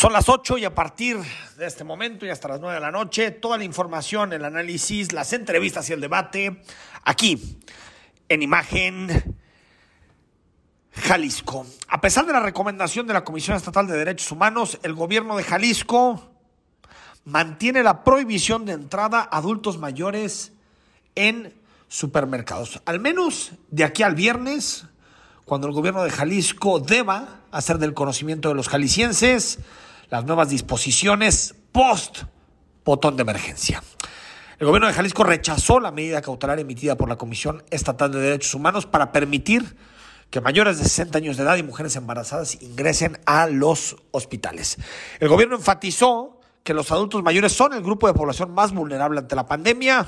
Son las 8 y a partir de este momento y hasta las 9 de la noche, toda la información, el análisis, las entrevistas y el debate aquí en Imagen Jalisco. A pesar de la recomendación de la Comisión Estatal de Derechos Humanos, el gobierno de Jalisco mantiene la prohibición de entrada a adultos mayores en supermercados. Al menos de aquí al viernes, cuando el gobierno de Jalisco deba hacer del conocimiento de los jaliscienses las nuevas disposiciones post botón de emergencia. El gobierno de Jalisco rechazó la medida cautelar emitida por la Comisión Estatal de Derechos Humanos para permitir que mayores de 60 años de edad y mujeres embarazadas ingresen a los hospitales. El gobierno enfatizó que los adultos mayores son el grupo de población más vulnerable ante la pandemia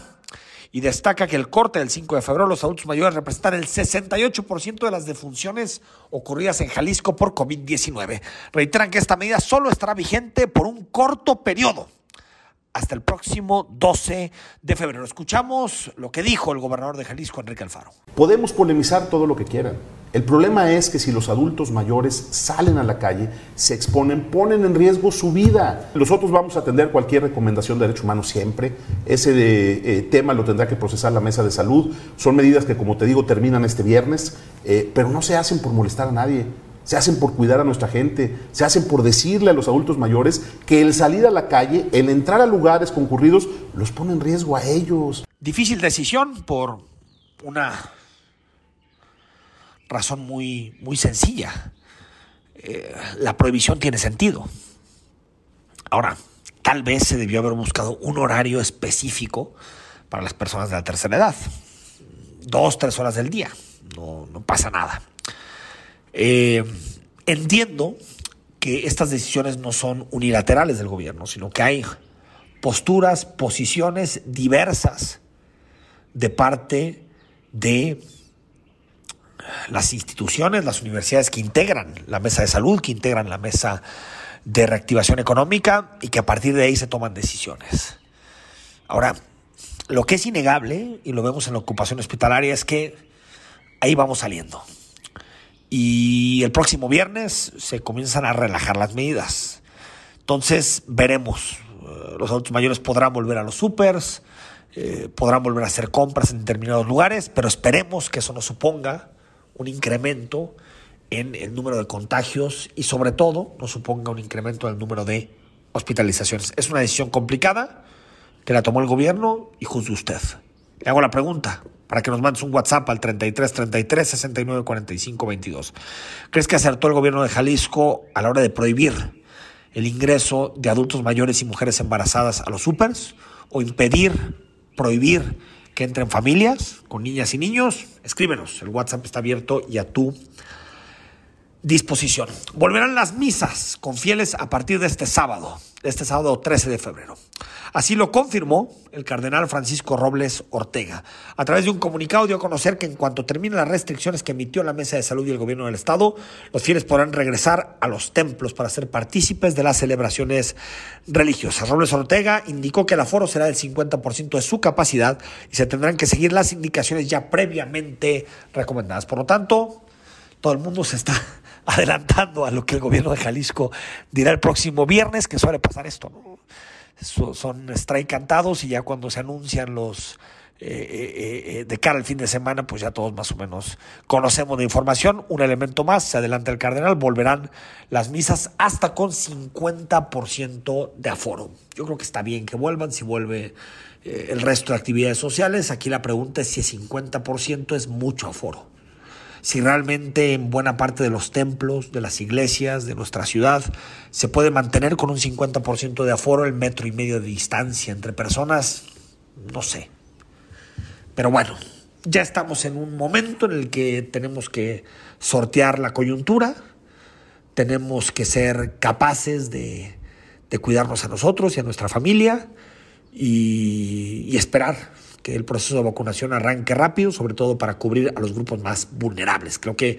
y destaca que el corte del 5 de febrero los adultos mayores representan el 68% de las defunciones ocurridas en Jalisco por COVID-19. Reiteran que esta medida solo estará vigente por un corto periodo hasta el próximo 12 de febrero. Escuchamos lo que dijo el gobernador de Jalisco, Enrique Alfaro. Podemos polemizar todo lo que quieran. El problema es que si los adultos mayores salen a la calle, se exponen, ponen en riesgo su vida. Nosotros vamos a atender cualquier recomendación de derechos humanos siempre. Ese eh, tema lo tendrá que procesar la mesa de salud. Son medidas que, como te digo, terminan este viernes, eh, pero no se hacen por molestar a nadie se hacen por cuidar a nuestra gente, se hacen por decirle a los adultos mayores que el salir a la calle, el entrar a lugares concurridos, los pone en riesgo a ellos. Difícil decisión por una razón muy, muy sencilla. Eh, la prohibición tiene sentido. Ahora, tal vez se debió haber buscado un horario específico para las personas de la tercera edad. Dos, tres horas del día. No, no pasa nada. Eh, entiendo que estas decisiones no son unilaterales del gobierno, sino que hay posturas, posiciones diversas de parte de las instituciones, las universidades que integran la mesa de salud, que integran la mesa de reactivación económica y que a partir de ahí se toman decisiones. Ahora, lo que es innegable, y lo vemos en la ocupación hospitalaria, es que ahí vamos saliendo. Y el próximo viernes se comienzan a relajar las medidas. Entonces veremos. Eh, los adultos mayores podrán volver a los supers, eh, podrán volver a hacer compras en determinados lugares, pero esperemos que eso no suponga un incremento en el número de contagios y sobre todo no suponga un incremento en el número de hospitalizaciones. Es una decisión complicada que la tomó el gobierno y juzgue usted. Le hago la pregunta, para que nos mandes un WhatsApp al 33 33 69 45 22. ¿Crees que acertó el gobierno de Jalisco a la hora de prohibir el ingreso de adultos mayores y mujeres embarazadas a los supers? ¿O impedir, prohibir que entren familias con niñas y niños? Escríbenos, el WhatsApp está abierto y a tu disposición. Volverán las misas con fieles a partir de este sábado, este sábado 13 de febrero. Así lo confirmó el cardenal Francisco Robles Ortega. A través de un comunicado dio a conocer que en cuanto terminen las restricciones que emitió la Mesa de Salud y el Gobierno del Estado, los fieles podrán regresar a los templos para ser partícipes de las celebraciones religiosas. Robles Ortega indicó que el aforo será del 50% de su capacidad y se tendrán que seguir las indicaciones ya previamente recomendadas. Por lo tanto, todo el mundo se está adelantando a lo que el gobierno de Jalisco dirá el próximo viernes, que suele pasar esto. ¿no? son strike cantados y ya cuando se anuncian los eh, eh, eh, de cara al fin de semana, pues ya todos más o menos conocemos la información. Un elemento más, se adelanta el cardenal, volverán las misas hasta con 50% de aforo. Yo creo que está bien que vuelvan, si vuelve el resto de actividades sociales. Aquí la pregunta es si el 50% es mucho aforo si realmente en buena parte de los templos, de las iglesias, de nuestra ciudad, se puede mantener con un 50% de aforo el metro y medio de distancia entre personas, no sé. Pero bueno, ya estamos en un momento en el que tenemos que sortear la coyuntura, tenemos que ser capaces de, cuidarnos a nosotros y a nuestra familia y, y esperar que el proceso de vacunación arranque rápido, sobre todo para cubrir a los grupos más vulnerables. Creo que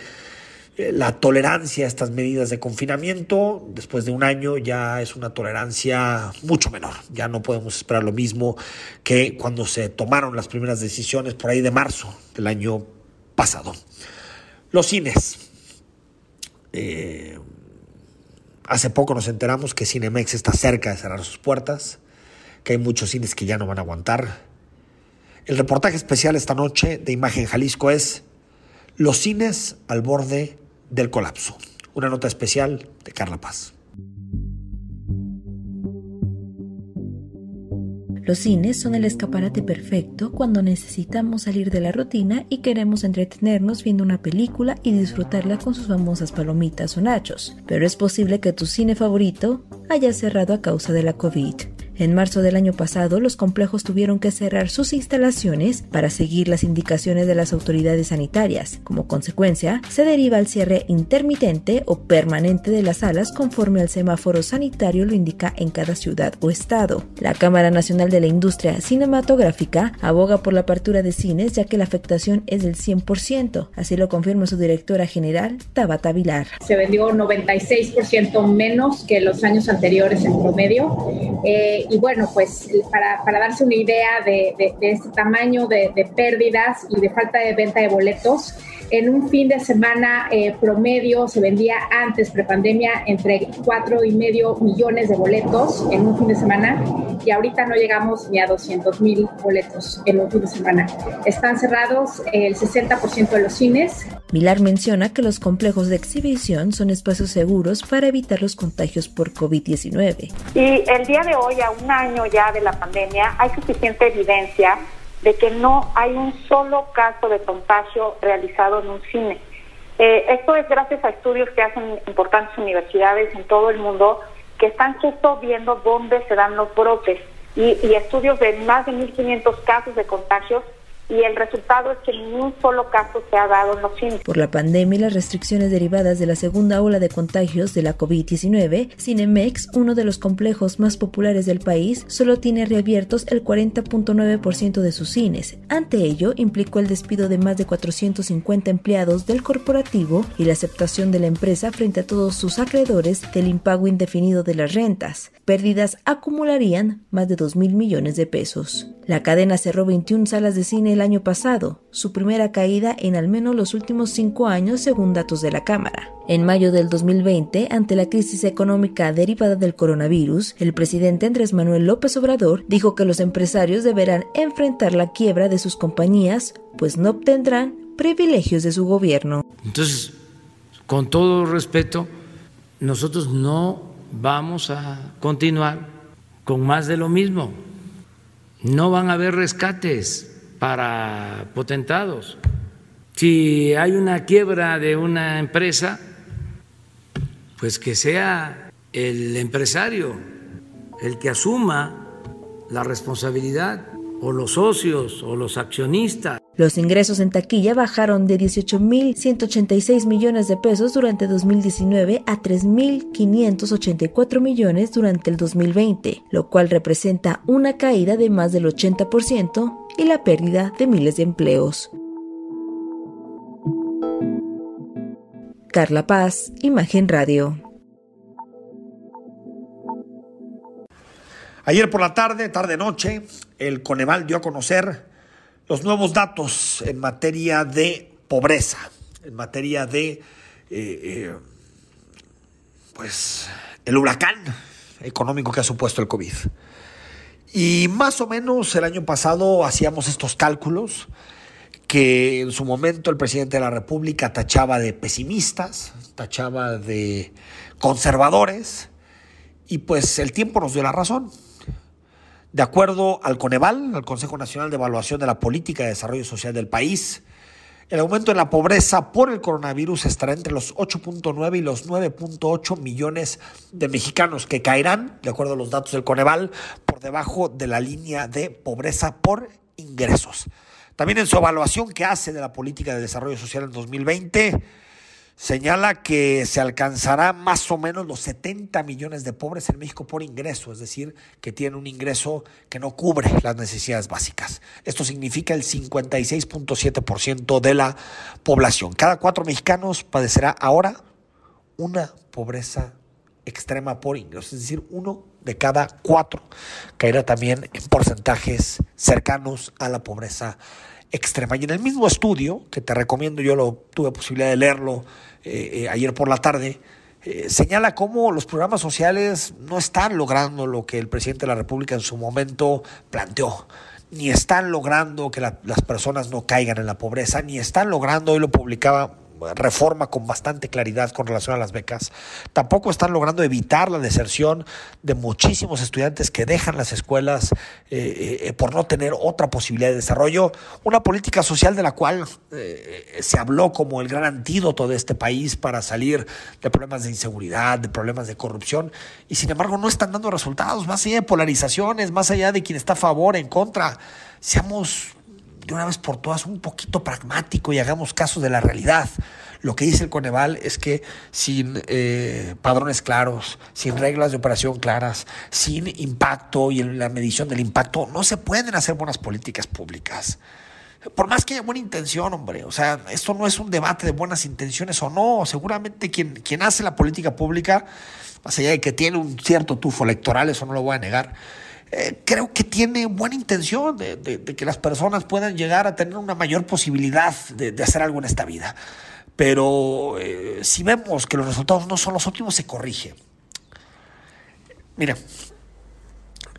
eh, la tolerancia a estas medidas de confinamiento después de un año ya es una tolerancia mucho menor. Ya no podemos esperar lo mismo que cuando se tomaron las primeras decisiones por ahí de marzo del año pasado. Los cines. Eh, Hace poco nos enteramos que Cinemex está cerca de cerrar sus puertas, que hay muchos cines que ya no van a aguantar. El reportaje especial esta noche de Imagen Jalisco es Los cines al borde del colapso. Una nota especial de Carla Paz. Los cines son el escaparate perfecto cuando necesitamos salir de la rutina y queremos entretenernos viendo una película y disfrutarla con sus famosas palomitas o nachos. Pero es posible que tu cine favorito haya cerrado a causa de la COVID. En marzo del año pasado, los complejos tuvieron que cerrar sus instalaciones para seguir las indicaciones de las autoridades sanitarias. Como consecuencia, se deriva el cierre intermitente o permanente de las salas conforme al semáforo sanitario lo indica en cada ciudad o estado. La Cámara Nacional de la Industria Cinematográfica aboga por la apertura de cines ya que la afectación es del 100%, así lo confirma su directora general, Tabata Vilar. Se vendió 96% menos que los años anteriores en promedio. Eh, y bueno, pues para, para, darse una idea de, de, este tamaño de, de, pérdidas y de falta de venta de boletos, en un fin de semana eh, promedio se vendía antes, prepandemia, entre cuatro y medio millones de boletos en un fin de semana y ahorita no llegamos ni a 200 mil boletos en un fin de semana. Están cerrados el 60% de los cines. Milar menciona que los complejos de exhibición son espacios seguros para evitar los contagios por COVID-19. Y el día de hoy, a un año ya de la pandemia, hay suficiente evidencia de que no hay un solo caso de contagio realizado en un cine. Eh, esto es gracias a estudios que hacen importantes universidades en todo el mundo que están justo viendo dónde se dan los brotes y, y estudios de más de 1.500 casos de contagios y el resultado es que ni un solo caso se ha dado en los cines. Por la pandemia y las restricciones derivadas de la segunda ola de contagios de la COVID-19, Cinemex, uno de los complejos más populares del país, solo tiene reabiertos el 40.9% de sus cines. Ante ello, implicó el despido de más de 450 empleados del corporativo y la aceptación de la empresa frente a todos sus acreedores del impago indefinido de las rentas. Pérdidas acumularían más de 2 mil millones de pesos. La cadena cerró 21 salas de cine el año pasado, su primera caída en al menos los últimos cinco años según datos de la Cámara. En mayo del 2020, ante la crisis económica derivada del coronavirus, el presidente Andrés Manuel López Obrador dijo que los empresarios deberán enfrentar la quiebra de sus compañías, pues no obtendrán privilegios de su gobierno. Entonces, con todo respeto, nosotros no vamos a continuar con más de lo mismo. No van a haber rescates para potentados. Si hay una quiebra de una empresa, pues que sea el empresario el que asuma la responsabilidad, o los socios, o los accionistas. Los ingresos en taquilla bajaron de 18.186 millones de pesos durante 2019 a 3.584 millones durante el 2020, lo cual representa una caída de más del 80% y la pérdida de miles de empleos. Carla Paz, Imagen Radio. Ayer por la tarde, tarde-noche, el Coneval dio a conocer los nuevos datos en materia de pobreza, en materia de, eh, eh, pues, el huracán económico que ha supuesto el COVID. Y más o menos el año pasado hacíamos estos cálculos que en su momento el presidente de la República tachaba de pesimistas, tachaba de conservadores, y pues el tiempo nos dio la razón. De acuerdo al Coneval, al Consejo Nacional de Evaluación de la Política de Desarrollo Social del país, el aumento en la pobreza por el coronavirus estará entre los 8.9 y los 9.8 millones de mexicanos que caerán, de acuerdo a los datos del Coneval, por debajo de la línea de pobreza por ingresos. También en su evaluación que hace de la política de desarrollo social en 2020, señala que se alcanzará más o menos los 70 millones de pobres en México por ingreso, es decir, que tienen un ingreso que no cubre las necesidades básicas. Esto significa el 56.7% de la población. Cada cuatro mexicanos padecerá ahora una pobreza extrema por ingreso, es decir, uno de cada cuatro caerá también en porcentajes cercanos a la pobreza extrema. Y en el mismo estudio, que te recomiendo, yo lo tuve posibilidad de leerlo eh, eh, ayer por la tarde, eh, señala cómo los programas sociales no están logrando lo que el presidente de la República en su momento planteó ni están logrando que la, las personas no caigan en la pobreza, ni están logrando, hoy lo publicaba reforma con bastante claridad con relación a las becas. Tampoco están logrando evitar la deserción de muchísimos estudiantes que dejan las escuelas eh, eh, por no tener otra posibilidad de desarrollo. Una política social de la cual eh, se habló como el gran antídoto de este país para salir de problemas de inseguridad, de problemas de corrupción, y sin embargo no están dando resultados, más allá de polarizaciones, más allá de quien está a favor, en contra. Seamos de una vez por todas un poquito pragmático y hagamos caso de la realidad. Lo que dice el Coneval es que sin eh, padrones claros, sin reglas de operación claras, sin impacto y en la medición del impacto, no se pueden hacer buenas políticas públicas. Por más que haya buena intención, hombre, o sea, esto no es un debate de buenas intenciones o no. Seguramente quien, quien hace la política pública, más allá de que tiene un cierto tufo electoral, eso no lo voy a negar, eh, creo que tiene buena intención de, que las personas puedan llegar a tener una mayor posibilidad de, de hacer algo en esta vida. Pero eh, si vemos que los resultados no son los óptimos, se corrige. Mira,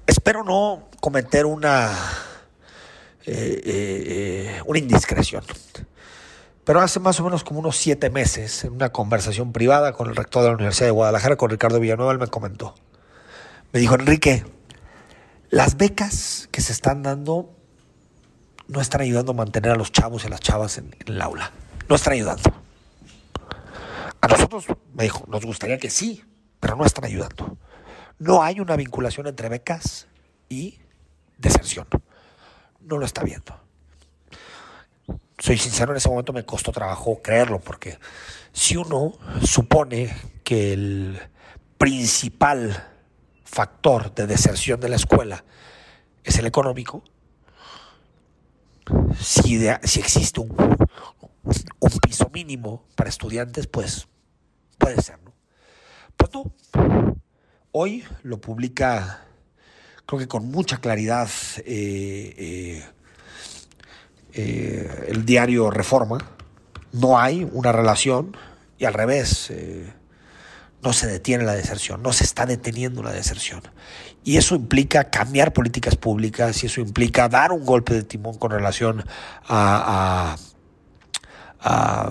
espero no cometer una, eh, una indiscreción. Pero hace más o menos como unos siete meses, en una conversación privada con el rector de la Universidad de Guadalajara, con Ricardo Villanueva, él me comentó. Me dijo, Enrique, las becas que se están dando no están ayudando a mantener a los chavos y a las chavas en, el aula. No están ayudando. A nosotros, me dijo, nos gustaría que sí, pero no están ayudando. No hay una vinculación entre becas y deserción. No lo está viendo. Soy sincero, en ese momento me costó trabajo creerlo, porque si uno supone que el principal factor de deserción de la escuela es el económico, si, existe un, un, piso mínimo para estudiantes, pues puede ser, ¿no? Pues no. Hoy lo publica, creo que con mucha claridad, eh, eh, eh, el diario Reforma. No hay una relación y al revés no se detiene la deserción, no se está deteniendo la deserción. Y eso implica cambiar políticas públicas y eso implica dar un golpe de timón con relación a, a,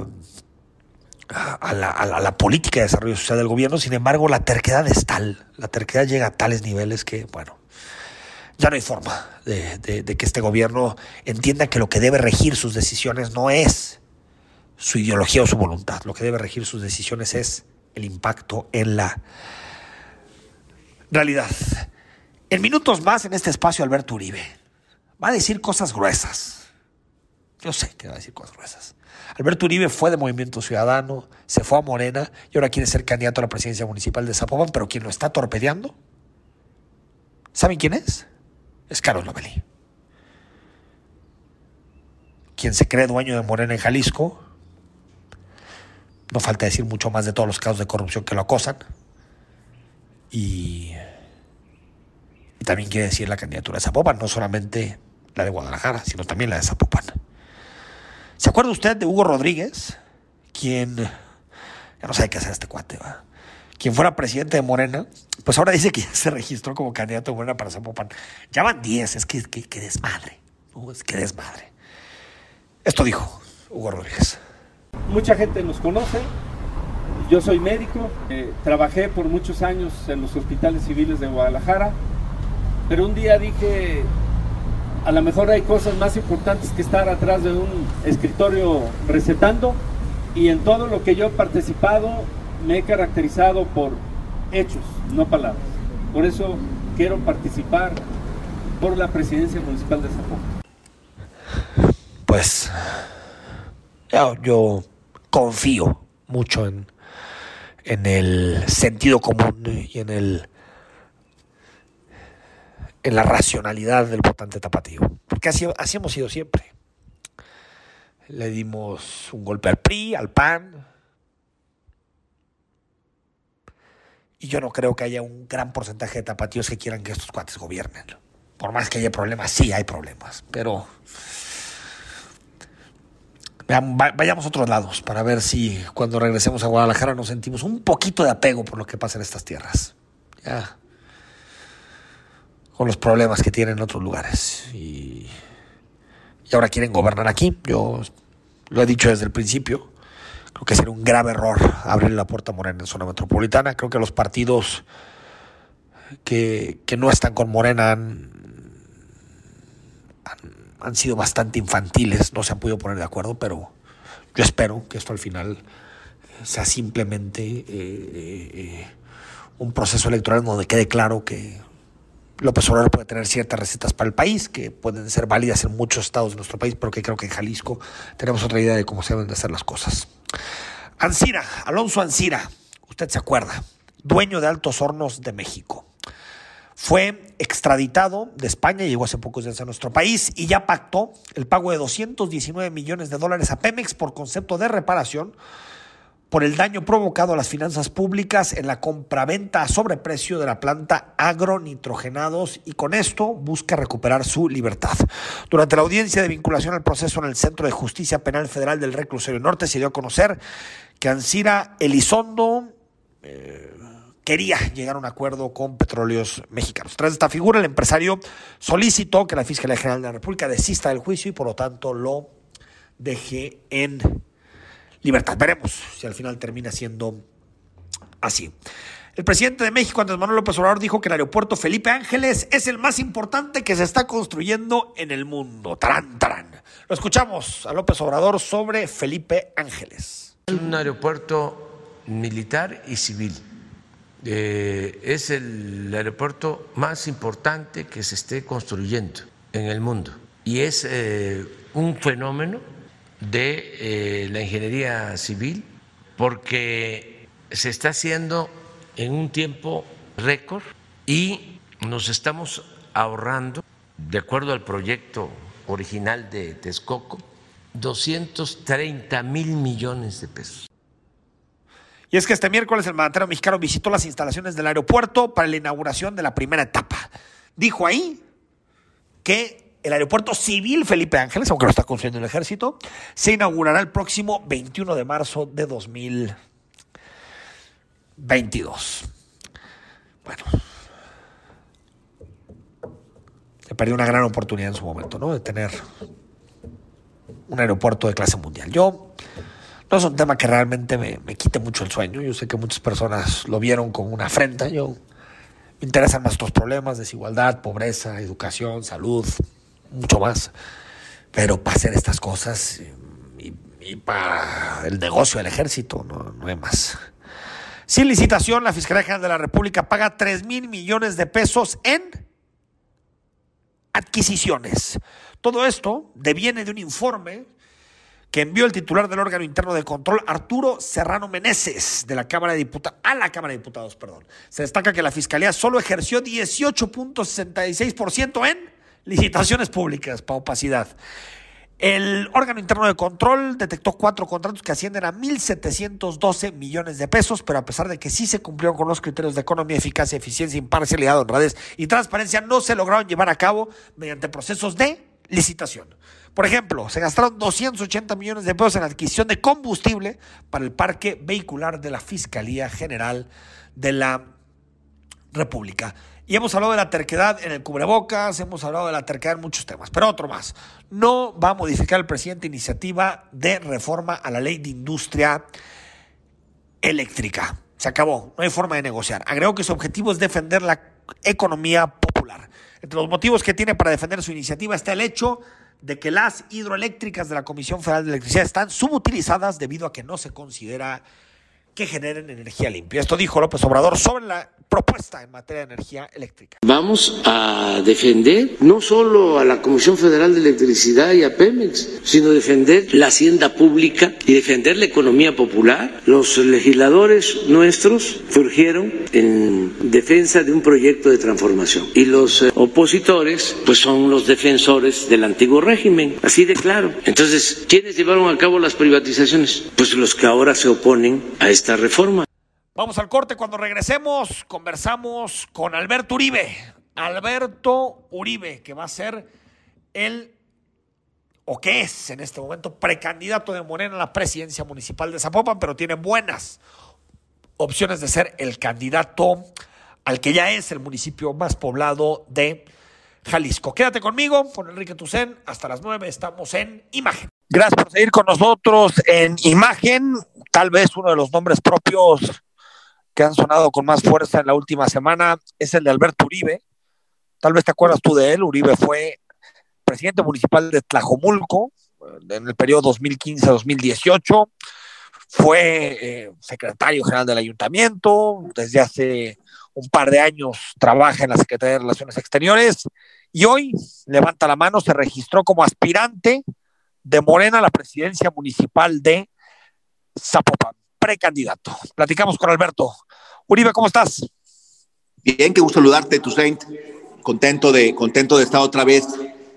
la, política de desarrollo social del gobierno. Sin embargo, la terquedad es tal, la terquedad llega a tales niveles que, bueno, ya no hay forma de que este gobierno entienda que lo que debe regir sus decisiones no es su ideología o su voluntad, lo que debe regir sus decisiones es el impacto en la realidad. En minutos más en este espacio, Alberto Uribe va a decir cosas gruesas. Yo sé que va a decir cosas gruesas. Alberto Uribe fue de Movimiento Ciudadano, se fue a Morena y ahora quiere ser candidato a la presidencia municipal de Zapopan, pero quien lo está torpedeando, ¿saben quién es? Es Carlos Lomelí. Quien se cree dueño de Morena en Jalisco, no falta decir mucho más de todos los casos de corrupción que lo acosan. Y, también quiere decir la candidatura de Zapopan, no solamente la de Guadalajara, sino también la de Zapopan. ¿Se acuerda usted de Hugo Rodríguez? Quien, ya no sabe qué hacer este cuate, ¿va? Quien fuera presidente de Morena, pues ahora dice que ya se registró como candidato de Morena para Zapopan. Ya van 10, es que, que, que desmadre, es que desmadre. Esto dijo Hugo Rodríguez. Mucha gente nos conoce. Yo soy médico, eh, trabajé por muchos años en los hospitales civiles de Guadalajara, pero un día dije, a lo mejor hay cosas más importantes que estar atrás de un escritorio recetando y en todo lo que yo he participado me he caracterizado por hechos, no palabras. Por eso quiero participar por la presidencia municipal de Zapopan. Pues yo, confío mucho en, en, el sentido común y en el en la racionalidad del votante tapatío. Porque así, así hemos sido siempre. Le dimos un golpe al PRI, al PAN. Y yo no creo que haya un gran porcentaje de tapatíos que quieran que estos cuates gobiernen. Por más que haya problemas, sí hay problemas. Pero vayamos a otros lados para ver si cuando regresemos a Guadalajara nos sentimos un poquito de apego por lo que pasa en estas tierras. Con los problemas que tienen en otros lugares. Y, y ahora quieren gobernar aquí. Yo lo he dicho desde el principio. Creo que sería un grave error abrir la puerta a Morena en zona metropolitana. Creo que los partidos que, que no están con Morena han, han, sido bastante infantiles, no se han podido poner de acuerdo, pero yo espero que esto al final sea simplemente eh, eh, un proceso electoral donde quede claro que López Obrador puede tener ciertas recetas para el país, que pueden ser válidas en muchos estados de nuestro país, pero que creo que en Jalisco tenemos otra idea de cómo se deben de hacer las cosas. Ancira, Alonso Ancira, usted se acuerda, dueño de Altos Hornos de México. Fue extraditado de España, llegó hace pocos días a nuestro país y ya pactó el pago de 219 millones de dólares a Pemex por concepto de reparación por el daño provocado a las finanzas públicas en la compraventa a sobreprecio de la planta agronitrogenados y con esto busca recuperar su libertad. Durante la audiencia de vinculación al proceso en el Centro de Justicia Penal Federal del Reclusorio Norte se dio a conocer que Ansira Elizondo eh, quería llegar a un acuerdo con petróleos mexicanos. Tras esta figura, el empresario solicitó que la Fiscalía General de la República desista del juicio y por lo tanto lo deje en libertad. Veremos si al final termina siendo así. El presidente de México, Andrés Manuel López Obrador, dijo que el aeropuerto Felipe Ángeles es el más importante que se está construyendo en el mundo. Tarán, tarán. Lo escuchamos a López Obrador sobre Felipe Ángeles. Es un aeropuerto militar y civil eh, es el aeropuerto más importante que se esté construyendo en el mundo y es eh, un fenómeno de eh, la ingeniería civil porque se está haciendo en un tiempo récord y nos estamos ahorrando, de acuerdo al proyecto original de Texcoco, 230 mil millones de pesos. Y es que este miércoles el mandatario mexicano visitó las instalaciones del aeropuerto para la inauguración de la primera etapa. Dijo ahí que el aeropuerto civil Felipe Ángeles, aunque lo está construyendo el ejército, se inaugurará el próximo 21 de marzo de 2022. Bueno, se perdió una gran oportunidad en su momento, ¿no? De tener un aeropuerto de clase mundial. Yo no es un tema que realmente me, quite mucho el sueño. Yo sé que muchas personas lo vieron con una afrenta. Yo me interesan nuestros problemas, desigualdad, pobreza, educación, salud, mucho más. Pero para hacer estas cosas y, para el negocio del ejército, no, no hay más. Sin licitación, la Fiscalía General de la República paga 3 mil millones de pesos en adquisiciones. Todo esto deviene de un informe que envió el titular del órgano interno de control, Arturo Serrano Meneses, de la Cámara de Diputados, a la Cámara de Diputados, perdón. Se destaca que la Fiscalía solo ejerció 18.66% en licitaciones públicas para opacidad. El órgano interno de control detectó cuatro contratos que ascienden a 1.712 millones de pesos, pero a pesar de que sí se cumplieron con los criterios de economía, eficacia, eficiencia, imparcialidad, honradez y transparencia, no se lograron llevar a cabo mediante procesos de licitación. Por ejemplo, se gastaron 280 millones de pesos en adquisición de combustible para el parque vehicular de la Fiscalía General de la República. Y hemos hablado de la terquedad en el cubrebocas, hemos hablado de la terquedad en muchos temas, pero otro más. No va a modificar el presidente iniciativa de reforma a la ley de industria eléctrica. Se acabó, no hay forma de negociar. Agregó que su objetivo es defender la economía popular. Entre los motivos que tiene para defender su iniciativa está el hecho de que las hidroeléctricas de la Comisión Federal de Electricidad están subutilizadas debido a que no se considera que generen energía limpia. Esto dijo López Obrador sobre la propuesta en materia de energía eléctrica. Vamos a defender no solo a la Comisión Federal de Electricidad y a Pemex, sino defender la hacienda pública y defender la economía popular. Los legisladores nuestros surgieron en defensa de un proyecto de transformación y los eh, opositores pues son los defensores del antiguo régimen, así de claro. Entonces, ¿quiénes llevaron a cabo las privatizaciones? Pues los que ahora se oponen a esta reforma. Vamos al corte. Cuando regresemos, conversamos con Alberto Uribe. Alberto Uribe, que va a ser el o que es en este momento precandidato de Morena a la presidencia municipal de Zapopan, pero tiene buenas opciones de ser el candidato al que ya es el municipio más poblado de Jalisco. Quédate conmigo, con Enrique Tucen, hasta las nueve estamos en Imagen. Gracias por seguir con nosotros en Imagen, tal vez uno de los nombres propios que han sonado con más fuerza en la última semana es el de Alberto Uribe. Tal vez te acuerdas tú de él, Uribe fue presidente municipal de Tlajomulco en el periodo 2015-2018, fue eh, secretario general del ayuntamiento, desde hace un par de años trabaja en la Secretaría de Relaciones Exteriores. Y hoy levanta la mano, se registró como aspirante de Morena a la presidencia municipal de Zapopan, precandidato. Platicamos con Alberto. Uribe, ¿cómo estás? Bien, qué gusto saludarte, Saint. Contento de, contento de estar otra vez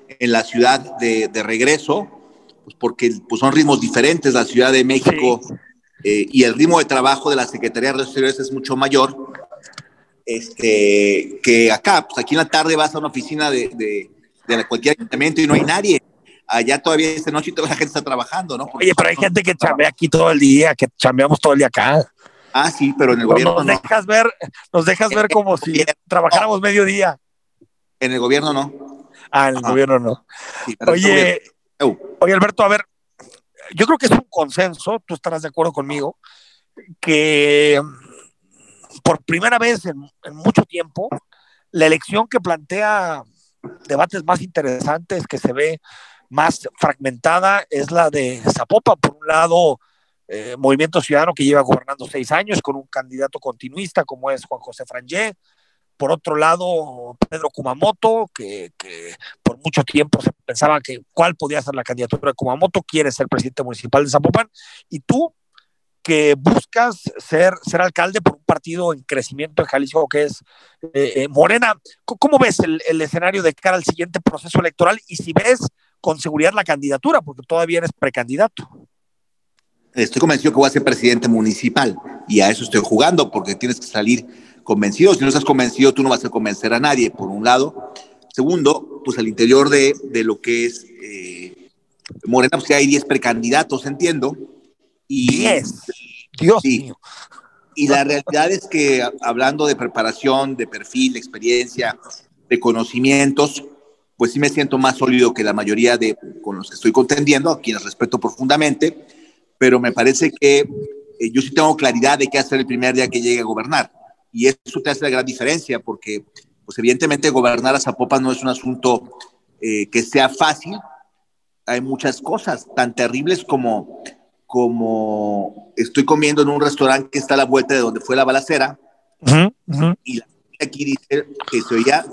en la ciudad de, regreso, pues porque pues son ritmos diferentes. La Ciudad de México eh, y el ritmo de trabajo de la Secretaría de Relaciones Exteriores es mucho mayor este, que acá. Pues aquí en la tarde vas a una oficina de, de, cualquier ayuntamiento y no hay nadie. Allá todavía esta noche toda la gente está trabajando, ¿no? Oye, pero hay gente que chambea aquí todo el día, que chambeamos todo el día acá. Ah, sí, pero en el gobierno nos dejas ver, nos dejas ver como si trabajáramos medio día. En el gobierno no. Ah, en el gobierno no. oye, oye, Alberto, a ver, yo creo que es un consenso, tú estarás de acuerdo conmigo, que por primera vez en, mucho tiempo, la elección que plantea debates más interesantes, que se ve más fragmentada, es la de Zapopa. Por un lado, eh, Movimiento Ciudadano que lleva gobernando seis años con un candidato continuista como es Juan José Frangé. Por otro lado, Pedro Kumamoto, que, que, por mucho tiempo se pensaba que cuál podía ser la candidatura de Kumamoto, quiere ser presidente municipal de Zapopan. Y tú, que buscas ser, ser alcalde por un partido en crecimiento en Jalisco que es eh, eh, Morena. ¿Cómo ves el, el, escenario de cara al siguiente proceso electoral y si ves con seguridad la candidatura, porque todavía eres precandidato? Estoy convencido que voy a ser presidente municipal y a eso estoy jugando porque tienes que salir convencido. Si no estás convencido, tú no vas a convencer a nadie, por un lado. Segundo, pues al interior de, de lo que es eh, Morena, pues hay 10 precandidatos, entiendo y, Dios mío. Y la realidad es que hablando de preparación, de perfil, de experiencia, de conocimientos, pues sí me siento más sólido que la mayoría de con los que estoy contendiendo, a quienes respeto profundamente, pero me parece que eh, yo sí tengo claridad de qué hacer el primer día que llegue a gobernar. Y eso te hace la gran diferencia, porque pues evidentemente gobernar a Zapopan no es un asunto eh, que sea fácil. Hay muchas cosas tan terribles como como estoy comiendo en un restaurante que está a la vuelta de donde fue la balacera, y la aquí dice que se oía,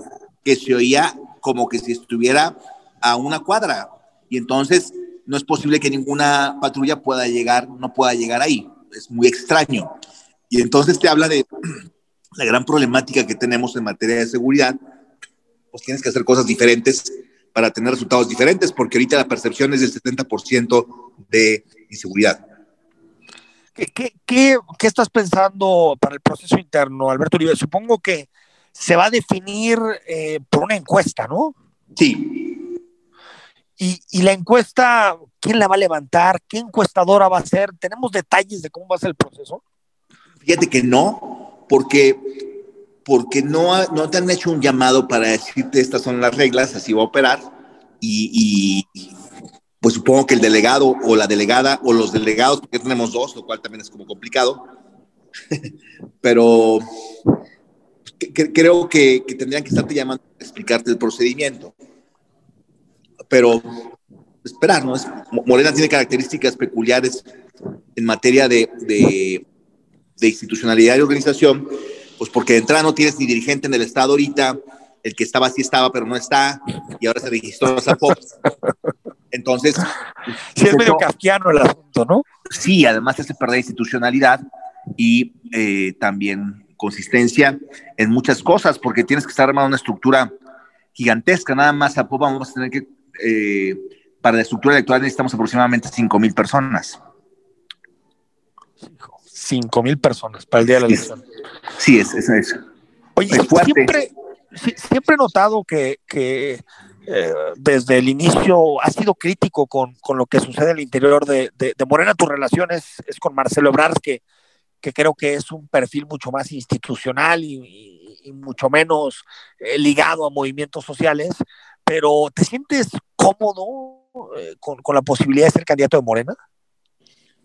que se oía como que si estuviera a una cuadra, y entonces no es posible que ninguna patrulla pueda llegar, no pueda llegar ahí, es muy extraño. Y entonces te habla de la gran problemática que tenemos en materia de seguridad, pues tienes que hacer cosas diferentes para tener resultados diferentes, porque ahorita la percepción es del 70% de inseguridad. ¿Qué, qué, qué, estás pensando para el proceso interno, Alberto Uribe? Supongo que se va a definir eh, por una encuesta, ¿no? Sí. Y, y, la encuesta, ¿quién la va a levantar? ¿Qué encuestadora va a ser? ¿Tenemos detalles de cómo va a ser el proceso? Fíjate que no, porque, porque no, no te han hecho un llamado para decirte estas son las reglas, así va a operar. Y, y, pues supongo que el delegado o la delegada o los delegados, porque tenemos dos, lo cual también es como complicado, pero creo que, tendrían que estarte llamando a explicarte el procedimiento. Pero esperar, ¿no? Morena tiene características peculiares en materia de, de, de, institucionalidad y organización, pues porque de entrada no tienes ni dirigente en el Estado ahorita, el que estaba sí estaba, pero no está, y ahora se registró a Fox. Entonces. Sí, es medio kafkiano el asunto, ¿no? Sí, además hace perder institucionalidad y eh, también consistencia en muchas cosas, porque tienes que estar armando una estructura gigantesca. Nada más a Popa vamos a tener que. Eh, para la estructura electoral necesitamos aproximadamente 5 mil personas. 5 mil personas para el día de la elección. Sí, es, es eso. Oye, siempre, siempre he notado que, que eh, desde el inicio has sido crítico con, con, lo que sucede en el interior de, de, de Morena. Tu relación es, es, con Marcelo Ebrard, que, que creo que es un perfil mucho más institucional y, y, y mucho menos eh, ligado a movimientos sociales. Pero ¿te sientes cómodo eh, con, con, la posibilidad de ser candidato de Morena?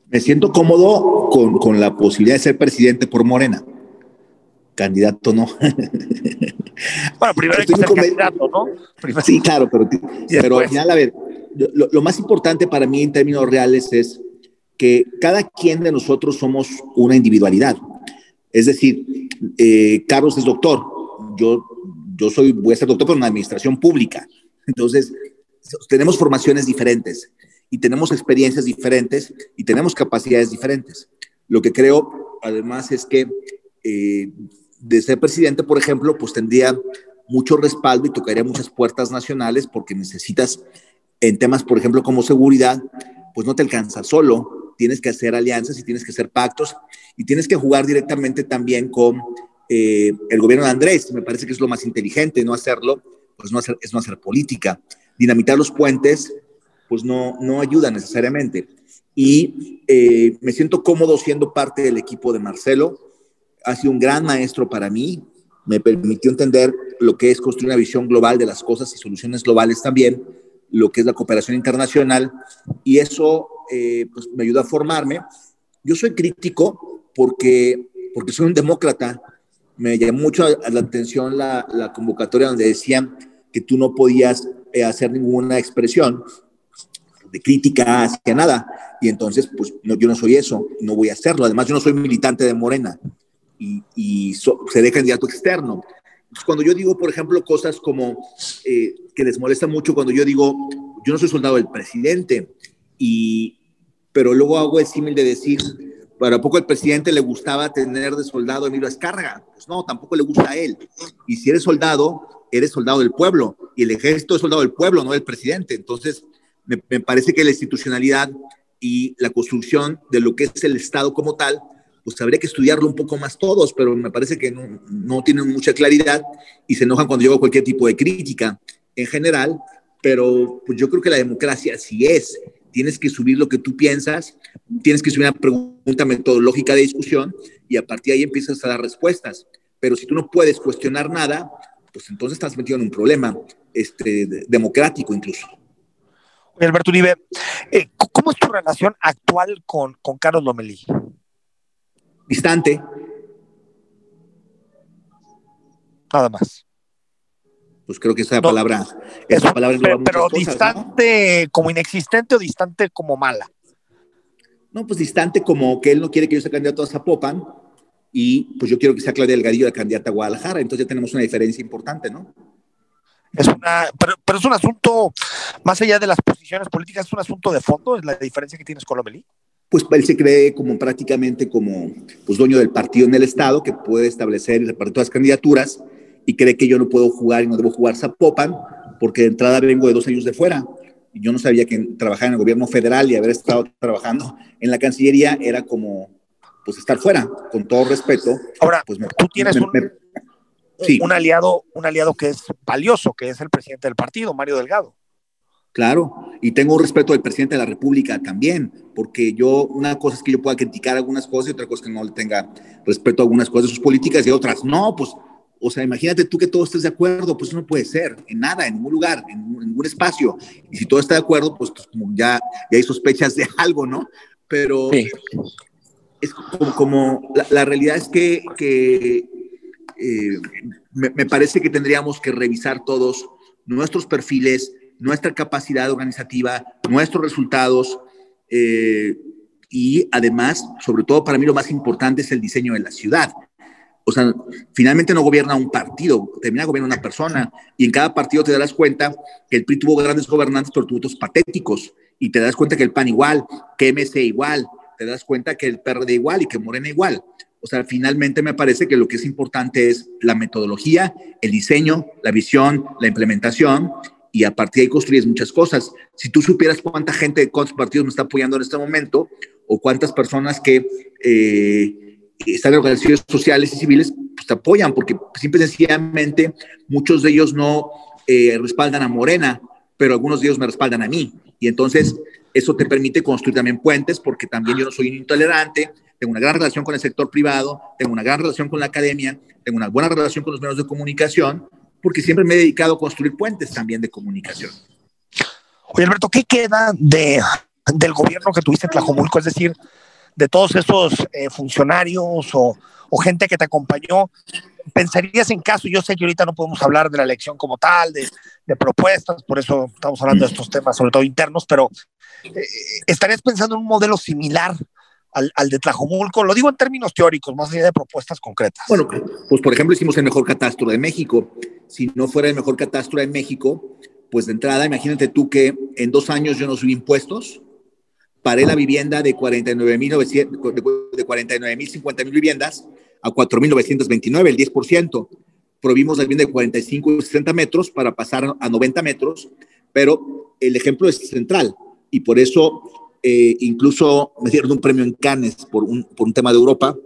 Me siento cómodo con, con la posibilidad de ser presidente por Morena. Candidato no. Bueno, primero hay que ser candidato, ¿no? Primero. Sí, claro, pero, pero al final, a ver, lo, lo, más importante para mí en términos reales es que cada quien de nosotros somos una individualidad. Es decir, eh, Carlos es doctor, yo, yo soy, voy a ser doctor, pero en administración pública. Entonces, tenemos formaciones diferentes y tenemos experiencias diferentes y tenemos capacidades diferentes. Lo que creo, además, es que eh, de ser presidente, por ejemplo, pues tendría mucho respaldo y tocaría muchas puertas nacionales porque necesitas en temas, por ejemplo, como seguridad, pues no te alcanza solo, tienes que hacer alianzas y tienes que hacer pactos y tienes que jugar directamente también con eh, el gobierno de Andrés. Me parece que es lo más inteligente, no hacerlo, pues no hacer, es no hacer política. Dinamitar los puentes, pues no, no ayuda necesariamente. Y eh, me siento cómodo siendo parte del equipo de Marcelo ha sido un gran maestro para mí, me permitió entender lo que es construir una visión global de las cosas y soluciones globales también, lo que es la cooperación internacional, y eso eh, pues me ayudó a formarme. Yo soy crítico porque, porque soy un demócrata. Me llamó mucho la atención la, convocatoria donde decían que tú no podías eh, hacer ninguna expresión de crítica hacia nada. Y entonces, pues yo no soy eso, no voy a hacerlo. Además, yo no soy militante de Morena y, y so, seré candidato externo. Entonces, cuando yo digo, por ejemplo, cosas como eh, que les molesta mucho cuando yo digo, yo no soy soldado del presidente, y, pero luego hago el símil de decir, para poco el presidente le gustaba tener de soldado a Emilio Escárraga. Pues no, tampoco le gusta a él. Y si eres soldado, eres soldado del pueblo, y el ejército es soldado del pueblo, no del presidente. Entonces, me, me parece que la institucionalidad y la construcción de lo que es el Estado como tal, pues habría que estudiarlo un poco más todos, pero me parece que no, no tienen mucha claridad y se enojan cuando yo cualquier tipo de crítica en general, pero pues yo creo que la democracia así es. Tienes que subir lo que tú piensas, tienes que subir una pregunta metodológica de discusión y a partir de ahí empiezas a dar respuestas. Pero si tú no puedes cuestionar nada, pues entonces estás metido en un problema este, democrático incluso. Alberto Uribe, eh, ¿cómo es tu relación actual con, con Carlos Lomelí? distante. Nada más. Pues creo que esa no, palabra, esa palabra pero, pero cosas, distante ¿no? como inexistente o distante como mala. No, pues distante como que él no quiere que yo sea candidato a Zapopan y pues yo quiero que sea Claudia Delgadillo la candidata a Guadalajara, entonces ya tenemos una diferencia importante, ¿no? Es una, pero, pero, es un asunto, más allá de las posiciones políticas, es un asunto de fondo, es la diferencia que tienes con Lomelí pues él se cree como prácticamente como pues, dueño del partido en el Estado, que puede establecer y repartir todas las candidaturas, y cree que yo no puedo jugar y no debo jugar Zapopan, porque de entrada vengo de dos años de fuera. Y yo no sabía que trabajar en el gobierno federal y haber estado trabajando en la Cancillería era como pues estar fuera, con todo respeto. Ahora, pues, me, tú tienes me, un, me, sí. un, aliado, un aliado que es valioso, que es el presidente del partido, Mario Delgado. Claro, y tengo un respeto al presidente de la República también, porque yo, una cosa es que yo pueda criticar algunas cosas y otra cosa es que no le tenga respeto a algunas cosas de sus políticas y otras no, pues, o sea, imagínate tú que todos estés de acuerdo, pues no puede ser, en nada, en ningún lugar, en, en ningún espacio. Y si todo está de acuerdo, pues, pues como ya, ya, hay sospechas de algo, ¿no? Pero sí. es como, como la, la, realidad es que, que eh, me, me parece que tendríamos que revisar todos nuestros perfiles, nuestra capacidad organizativa, nuestros resultados eh, y además, sobre todo para mí lo más importante es el diseño de la ciudad. O sea, finalmente no gobierna un partido, termina gobierna una persona y en cada partido te darás cuenta que el PRI tuvo grandes gobernantes pero tuvo otros patéticos y te das cuenta que el PAN igual, que MC igual, te das cuenta que el PRD igual y que Morena igual. O sea, finalmente me parece que lo que es importante es la metodología, el diseño, la visión, la implementación y a partir de ahí construyes muchas cosas. Si tú supieras cuánta gente de cuántos partidos me está apoyando en este momento o cuántas personas que eh, están en organizaciones sociales y civiles, pues te apoyan, porque simple y sencillamente muchos de ellos no eh, respaldan a Morena, pero algunos de ellos me respaldan a mí. Y entonces eso te permite construir también puentes, porque también yo no soy intolerante, tengo una gran relación con el sector privado, tengo una gran relación con la academia, tengo una buena relación con los medios de comunicación, porque siempre me he dedicado a construir puentes también de comunicación. Oye, Alberto, ¿qué queda de, del gobierno que tuviste en Tlajomulco? Es decir, de todos esos eh, funcionarios o, gente que te acompañó, ¿pensarías en caso? Yo sé que ahorita no podemos hablar de la elección como tal, de, de propuestas, por eso estamos hablando de estos temas, sobre todo internos, pero eh, ¿estarías pensando en un modelo similar al, al, de Tlajomulco? Lo digo en términos teóricos, más allá de propuestas concretas. Bueno, pues por ejemplo hicimos el mejor catastro de México. Si no fuera el mejor catastro de México, pues de entrada, imagínate tú que en dos años yo no subí impuestos, paré la vivienda de 49 mil de 49 mil 50 mil viviendas a 4 mil 929, el 10%. Prohibimos la vivienda de 45 y 60 metros para pasar a 90 metros, pero el ejemplo es central y por eso eh, incluso me dieron un premio en Cannes por un, por un tema de Europa,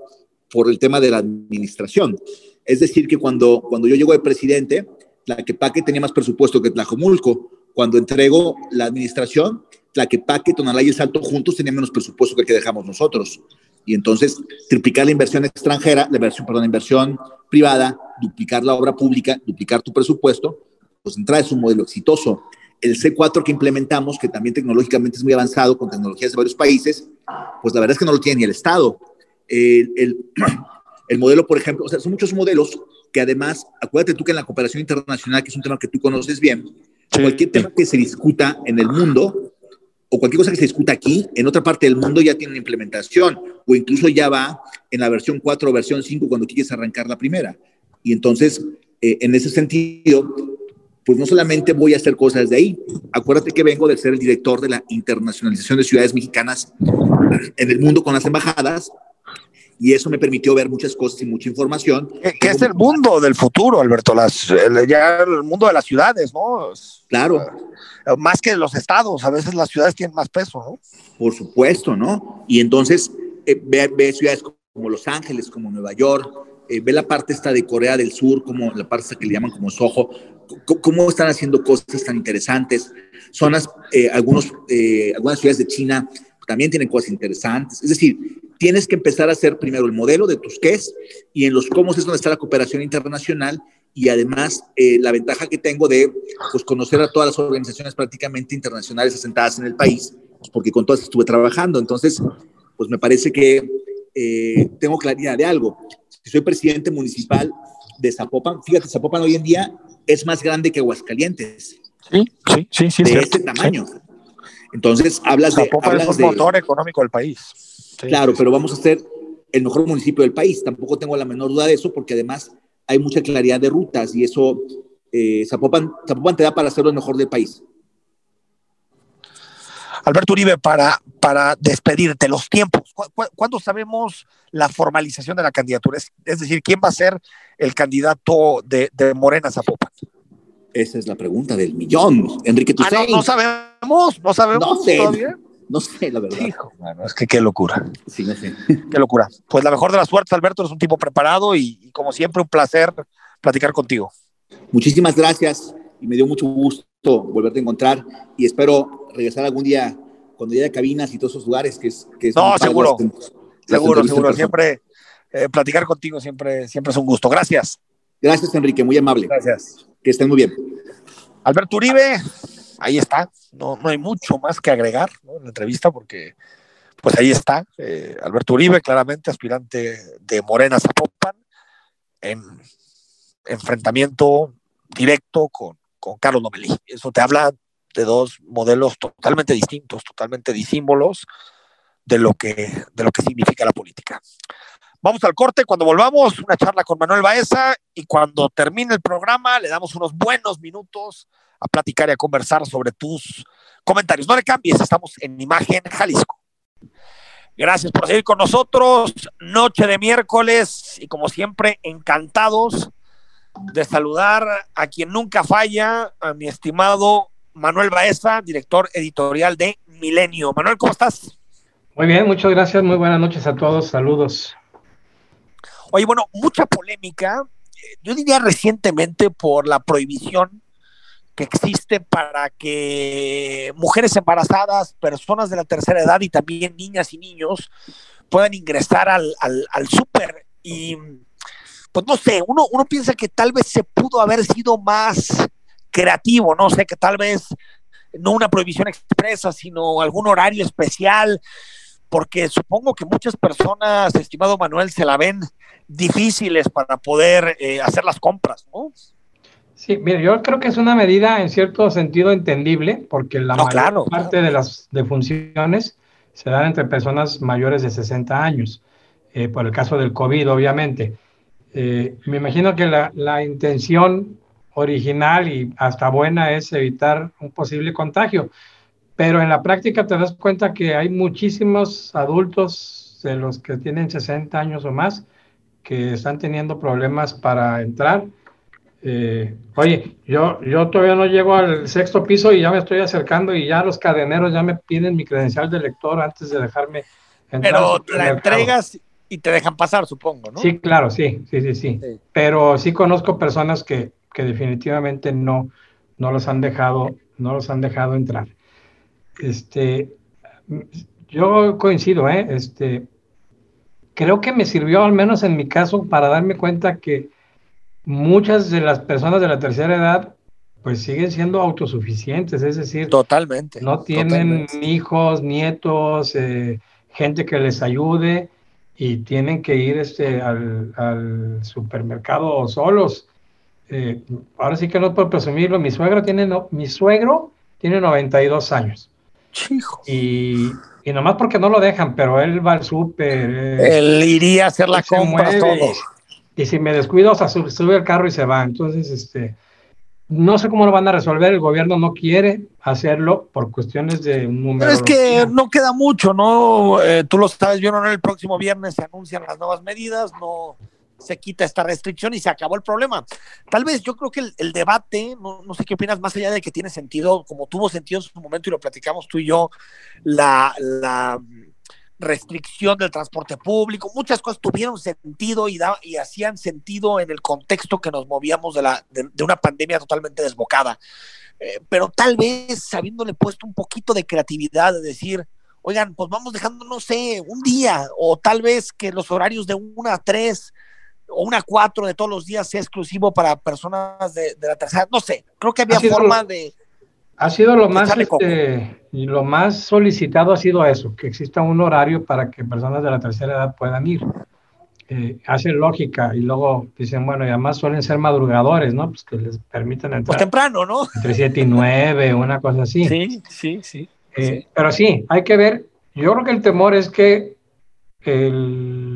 por el tema de la administración. Es decir, que cuando, cuando yo llego de presidente, Tlaquepaque tenía más presupuesto que Tlajomulco. Cuando entrego la administración, Tlaquepaque, Tonalá y El Salto juntos tenían menos presupuesto que el que dejamos nosotros. Y entonces, triplicar la inversión extranjera, la inversión, perdón, la inversión privada, duplicar la obra pública, duplicar tu presupuesto, pues entrada es un modelo exitoso. El C4 que implementamos, que también tecnológicamente es muy avanzado, con tecnologías de varios países, pues la verdad es que no lo tiene ni el Estado. El, el, el modelo, por ejemplo, o sea, son muchos modelos que además, acuérdate tú que en la cooperación internacional, que es un tema que tú conoces bien, sí. cualquier tema que se discuta en el mundo o cualquier cosa que se discuta aquí, en otra parte del mundo ya tiene implementación o incluso ya va en la versión 4 o versión 5 cuando quieres arrancar la primera. Y entonces, eh, en ese sentido, pues no solamente voy a hacer cosas de ahí, acuérdate que vengo de ser el director de la internacionalización de ciudades mexicanas en el mundo con las embajadas, y eso me permitió ver muchas cosas y mucha información. Que, es el mundo del futuro, Alberto, las, el, ya el mundo de las ciudades, ¿no? Claro. Uh, más que los estados, a veces las ciudades tienen más peso, ¿no? Por supuesto, ¿no? Y entonces eh, ve, ve, ciudades como Los Ángeles, como Nueva York, eh, ve la parte esta de Corea del Sur, como la parte esta que le llaman como Soho, cómo están haciendo cosas tan interesantes. Zonas, eh, algunos, algunas ciudades de China también tienen cosas interesantes. Es decir, tienes que empezar a hacer primero el modelo de tus qués y en los cómo es donde está la cooperación internacional y además eh, la ventaja que tengo de pues, conocer a todas las organizaciones prácticamente internacionales asentadas en el país, pues, porque con todas estuve trabajando. Entonces, pues me parece que eh, tengo claridad de algo. Si soy presidente municipal de Zapopan, fíjate, Zapopan hoy en día es más grande que Aguascalientes. Sí, sí, sí, sí. De este tamaño. Sí. Entonces, hablas de... Zapopan hablas es un motor económico del país. Sí, claro, sí, pero vamos a ser el mejor municipio del país. Tampoco tengo la menor duda de eso, porque además hay mucha claridad de rutas y eso, eh, Zapopan, Zapopan te da para ser lo mejor del país. Alberto Uribe, para, para despedirte, los tiempos. ¿Cu cu ¿Cuándo sabemos la formalización de la candidatura? Es, es, decir, ¿quién va a ser el candidato de, de Morena Zapopan? Esa es la pregunta del millón, Enrique ah, no, no, sabemos, no sabemos no sé, todavía. No sé, la verdad. Hijo, bueno, es que qué locura. Sí, no sé. Qué locura. Pues la mejor de las suertes, Alberto, eres un tipo preparado y, y como siempre un placer platicar contigo. Muchísimas gracias y me dio mucho gusto volverte a encontrar y espero regresar algún día cuando haya cabinas y todos esos lugares que es... Que es no, seguro, las, seguro, seguro. Siempre eh, platicar contigo siempre, siempre es un gusto. Gracias. Gracias, Enrique, muy amable. Gracias. Que estén muy bien. Alberto Uribe, ahí está. No, no hay mucho más que agregar en la entrevista porque pues ahí está. Eh, Alberto Uribe, claramente aspirante de Morena Zapopan, en enfrentamiento directo con, con Carlos Lomelí. Eso te habla de dos modelos totalmente distintos, totalmente disímbolos de lo que, de lo que significa la política. Vamos al corte, cuando volvamos, una charla con Manuel Baeza y cuando termine el programa le damos unos buenos minutos a platicar y a conversar sobre tus comentarios. No le cambies, estamos en Imagen Jalisco. Gracias por seguir con nosotros. Noche de miércoles y como siempre, encantados de saludar a quien nunca falla, a mi estimado Manuel Baeza, director editorial de Milenio. Manuel, ¿cómo estás? Muy bien, muchas gracias. Muy buenas noches a todos. Saludos. Oye, bueno, mucha polémica, yo diría recientemente por la prohibición que existe para que mujeres embarazadas, personas de la tercera edad y también niñas y niños puedan ingresar al, al, al súper. Y pues no sé, uno, uno piensa que tal vez se pudo haber sido más creativo, no sé, que tal vez no una prohibición expresa, sino algún horario especial, porque supongo que muchas personas, estimado Manuel, se la ven difíciles para poder eh, hacer las compras, ¿no? Sí, mire, yo creo que es una medida en cierto sentido entendible, porque la No, mayor claro, parte claro. de las defunciones se dan entre personas mayores de 60 años, eh, por el caso del COVID, obviamente. Eh, me imagino que la, la intención original y hasta buena es evitar un posible contagio, pero en la práctica te das cuenta que hay muchísimos adultos de los que tienen 60 años o más que están teniendo problemas para entrar. Eh, oye, yo, yo todavía no llego al sexto piso y ya me estoy acercando y ya los cadeneros ya me piden mi credencial de lector antes de dejarme entrar. Pero la supermercado. entregas y te dejan pasar, supongo, ¿no? Sí, claro, sí, sí, sí, sí. Sí. Pero sí conozco personas que, que definitivamente no, no los han dejado, no los han dejado entrar. Este, yo coincido, ¿eh? Este, creo que me sirvió, al menos en mi caso, para darme cuenta que muchas de las personas de la tercera edad, pues siguen siendo autosuficientes, es decir, Totalmente. no tienen totalmente. hijos, nietos, eh, gente que les ayude y tienen que ir este, al, al supermercado solos. Eh, ahora sí que no puedo presumirlo, mi suegro tiene, no- mi suegro tiene 92 años Hijo. y, y nomás porque no lo dejan, pero él va al súper, eh, Él iría a hacer la compra, todo. y si me descuido, o sea, sube, sube el carro y se va. Entonces, este, no sé cómo lo van a resolver. El gobierno no quiere hacerlo por cuestiones de número. Pero es que no queda mucho, ¿no? Eh, tú lo sabes bien, ¿no? El próximo viernes se anuncian las nuevas medidas, no se quita esta restricción y se acabó el problema. Tal vez yo creo que el, debate, no, sé qué opinas, más allá de que tiene sentido, como tuvo sentido en su momento y lo platicamos tú y yo, la, restricción del transporte público, muchas cosas tuvieron sentido y, da- y hacían sentido en el contexto que nos movíamos de, la, de una pandemia totalmente desbocada. Eh, pero tal vez habiéndole puesto un poquito de creatividad, de decir, oigan, pues vamos dejando, no sé, un día, o tal vez que los horarios de una a tres o una cuatro de todos los días sea exclusivo para personas de, de la tercera, no sé, creo que había forma lo- de... Ha sido lo más, este, y lo más solicitado ha sido eso, que exista un horario para que personas de la tercera edad puedan ir. Eh, hace lógica y luego dicen, bueno, y además suelen ser madrugadores, ¿no? Pues que les permitan Pues entrar temprano, ¿no? entre 7 y 9, una cosa así. Sí, sí, sí. Eh, sí. Pero sí, hay que ver. Yo creo que el temor es que el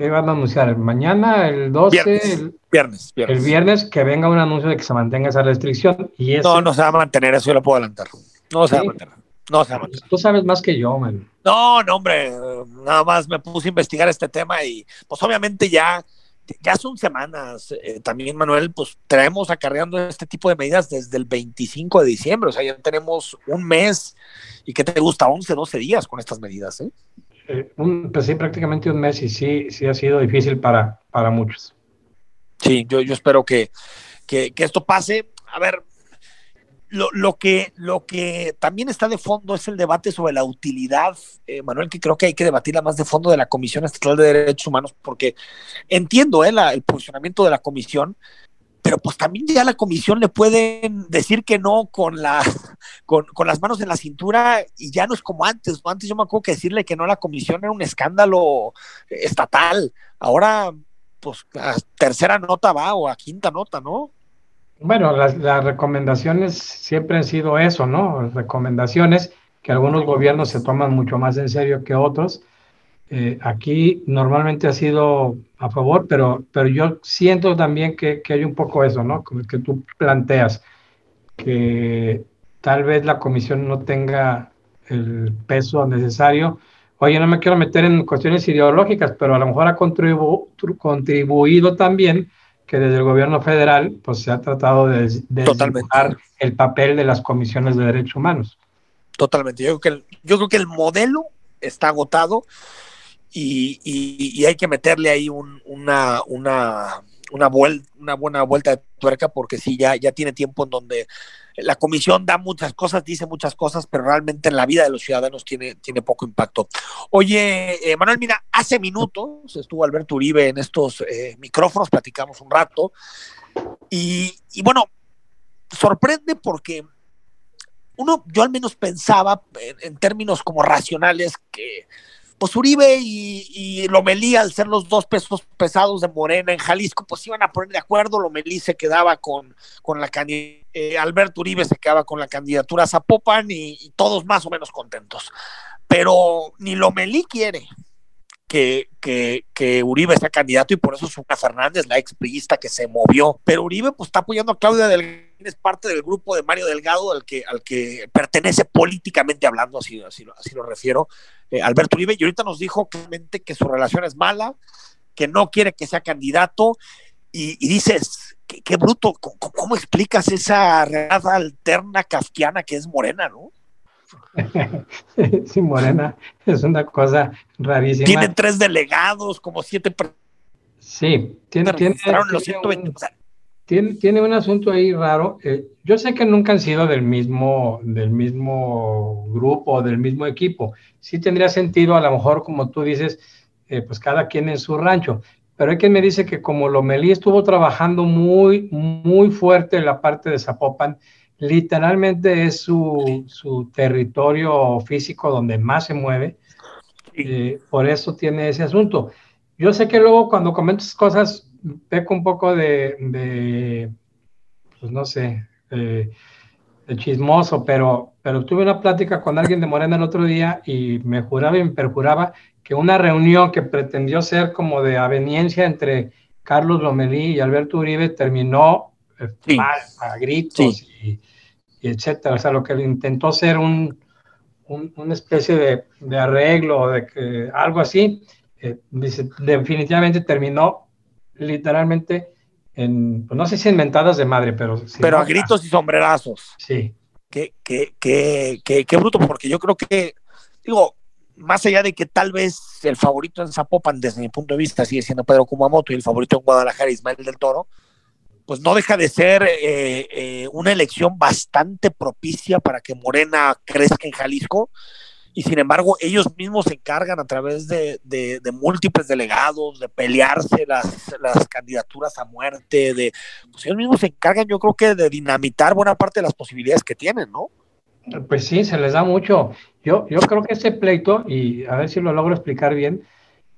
que van a anunciar mañana, el 12, Viernes, el, viernes, el viernes. que venga un anuncio de que se mantenga esa restricción. Y ese, No, no se va a mantener, eso yo lo puedo adelantar. No se va a mantener. No se va a mantener. Tú sabes más que yo, man. No, no, hombre, nada más me puse a investigar este tema y pues obviamente ya, ya son semanas. eh, también, Manuel, pues traemos acarreando este tipo de medidas desde el 25 de diciembre, o sea, ya tenemos un mes y que te gusta 11, 12 días con estas medidas, ¿eh? Eh, un, pues prácticamente un mes y sí, sí ha sido difícil para, para muchos. Sí, yo, yo espero que, que, esto pase. A ver, lo, lo, que, lo que también está de fondo es el debate sobre la utilidad, eh, Manuel, que creo que hay que debatirla más de fondo de la Comisión Estatal de Derechos Humanos, porque entiendo eh, el posicionamiento de la Comisión, pero pues también ya la Comisión le pueden decir que no con, la, con, con las manos en la cintura y ya no es como antes. Antes yo me acuerdo que decirle que no a la Comisión era un escándalo estatal. Ahora pues a tercera nota va o a quinta nota, ¿no? Bueno, las, las, recomendaciones siempre han sido eso, ¿no? Recomendaciones que algunos gobiernos se toman mucho más en serio que otros. Eh, aquí normalmente ha sido a favor, pero, pero yo siento también que, que hay un poco eso, ¿no? Como que tú planteas que tal vez la comisión no tenga el peso necesario. Oye, no me quiero meter en cuestiones ideológicas, pero a lo mejor ha contribu contribuido también que desde el gobierno federal pues se ha tratado de, de el papel de las comisiones de derechos humanos. Totalmente. Yo creo que el, yo creo que el modelo está agotado y, y, y hay que meterle ahí un, una, una, una, buena vuelta de tuerca porque sí, ya, ya tiene tiempo en donde la comisión da muchas cosas, dice muchas cosas, pero realmente en la vida de los ciudadanos tiene, tiene poco impacto. Oye, eh, Manuel, mira, hace minutos estuvo Alberto Uribe en estos eh, micrófonos, platicamos un rato, y, bueno, sorprende porque uno, yo al menos pensaba en términos como racionales que pues Uribe y, Lomelí, al ser los dos pesos pesados de Morena en Jalisco, pues iban a poner de acuerdo. Lomelí se quedaba con, con la candidatura, eh, Alberto Uribe se quedaba con la candidatura Zapopan y, todos más o menos contentos. Pero ni Lomelí quiere que, que, que, Uribe sea candidato y por eso Suna Fernández, la expriista que se movió. Pero Uribe pues está apoyando a Claudia Delgado, es parte del grupo de Mario Delgado al que, al que pertenece políticamente hablando, así, así, así lo refiero. Eh, Alberto Uribe, y ahorita nos dijo claramente que su relación es mala, que no quiere que sea candidato, y, y dices, qué, qué bruto, ¿Cómo, ¿cómo, explicas esa realidad alterna kafkiana que es Morena, no? Sí, Morena es una cosa rarísima. Tienen tres delegados, como siete. Sí, tiene, tiene, los 120, un, tiene, tiene, un asunto ahí raro. Eh, yo sé que nunca han sido del mismo, del mismo grupo, del mismo equipo. Sí tendría sentido, a lo mejor, como tú dices, eh, pues cada quien en su rancho. Pero hay quien me dice que como Lomelí estuvo trabajando muy, muy fuerte en la parte de Zapopan, literalmente es su, su, territorio físico donde más se mueve. Eh, por eso tiene ese asunto. Yo sé que luego cuando comentas cosas, peco un poco de, de pues no sé, eh, de chismoso, pero, pero tuve una plática con alguien de Morena el otro día y me juraba y me perjuraba que una reunión que pretendió ser como de aveniencia entre Carlos Lomelí y Alberto Uribe terminó eh, Sí. mal, a gritos Sí. y, y etcétera. O sea, lo que intentó ser un, un- una especie de, de arreglo, de que algo así, eh, definitivamente terminó literalmente en, pues no sé si en mentadas de madre, pero... Pero ¿no? a gritos y sombrerazos. Sí, Qué, qué, qué, qué, qué bruto, porque yo creo que, digo, más allá de que tal vez el favorito en Zapopan, desde mi punto de vista, sigue siendo Pedro Kumamoto y el favorito en Guadalajara, Ismael del Toro, pues no deja de ser eh, eh, una elección bastante propicia para que Morena crezca en Jalisco. Y sin embargo, ellos mismos se encargan a través de, de- múltiples delegados, de pelearse las, las candidaturas a muerte, de pues ellos mismos se encargan, yo creo que de dinamitar buena parte de las posibilidades que tienen, ¿no? Pues sí, se les da mucho. Yo, yo creo que ese pleito, y a ver si lo logro explicar bien,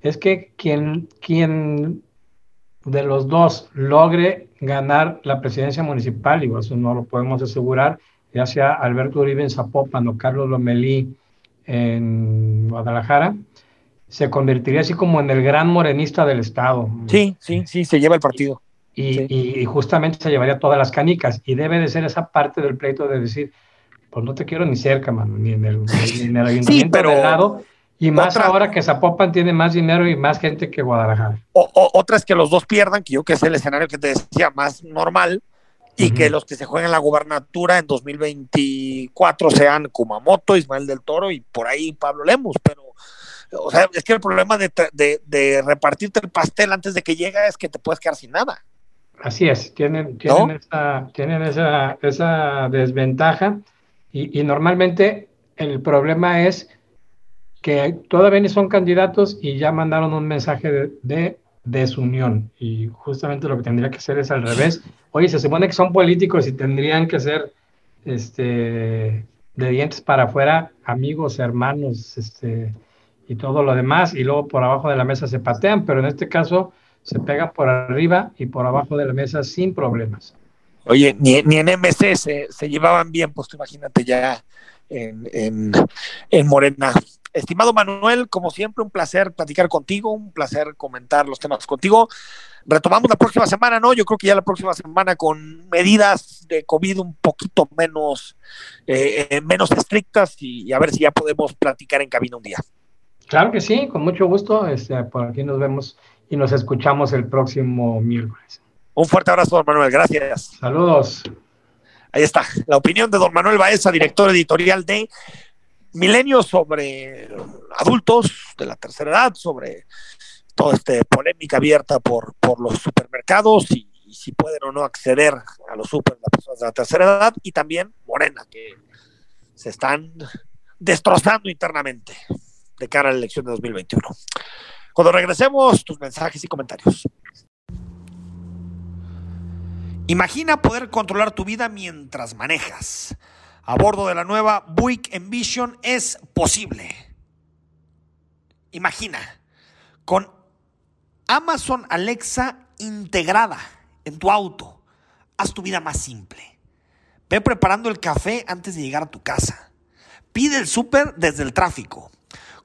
es que quien, quien de los dos logre ganar la presidencia municipal, y eso no lo podemos asegurar, ya sea Alberto Uribe en Zapopan o Carlos Lomelí en Guadalajara, se convertiría así como en el gran morenista del estado. Sí, sí, sí, se lleva el partido. Y, Sí. y- y justamente se llevaría todas las canicas. Y debe de ser esa parte del pleito de decir, pues no te quiero ni cerca, mano, ni en el, ni en el ayuntamiento pero de lado. Y más otra- ahora que Zapopan tiene más dinero y más gente que Guadalajara. O, o- otra es que los dos pierdan, que yo que es el escenario que te decía más normal, y que los que se jueguen la gubernatura en 2024 sean Kumamoto, Ismael del Toro y por ahí Pablo Lemus, pero o sea, es que el problema de, de- de repartirte el pastel antes de que llega es que te puedes quedar sin nada. Así es, tienen, tienen, ¿No? esa, tienen esa, esa desventaja y, y normalmente el problema es que todavía ni son candidatos y ya mandaron un mensaje de, de desunión y justamente lo que tendría que hacer es al revés. Oye, se supone que son políticos y tendrían que ser este, de dientes para afuera, amigos, hermanos, este, y todo lo demás, y luego por abajo de la mesa se patean, pero en este caso se pegan por arriba y por abajo de la mesa sin problemas. Oye, ni, ni en MC se, se llevaban bien, pues imagínate ya en, en, en Morena. Estimado Manuel, como siempre, un placer platicar contigo, un placer comentar los temas contigo. Retomamos la próxima semana, ¿no? Yo creo que ya la próxima semana con medidas de COVID un poquito menos, eh, menos estrictas y, y a ver si ya podemos platicar en cabina un día. Claro que sí, con mucho gusto. Este, por aquí nos vemos y nos escuchamos el próximo miércoles. Un fuerte abrazo, don Manuel. Gracias. Saludos. Ahí está, la opinión de don Manuel Baeza, director editorial de Milenio sobre adultos de la tercera edad, sobre toda esta polémica abierta por, por los supermercados y, si pueden o no acceder a los super de la tercera edad y también Morena, que se están destrozando internamente de cara a la elección de 2021. Cuando regresemos, tus mensajes y comentarios. Imagina poder controlar tu vida mientras manejas. A bordo de la nueva Buick Envision es posible. Imagina, con Amazon Alexa integrada en tu auto, haz tu vida más simple. Ve preparando el café antes de llegar a tu casa. Pide el súper desde el tráfico.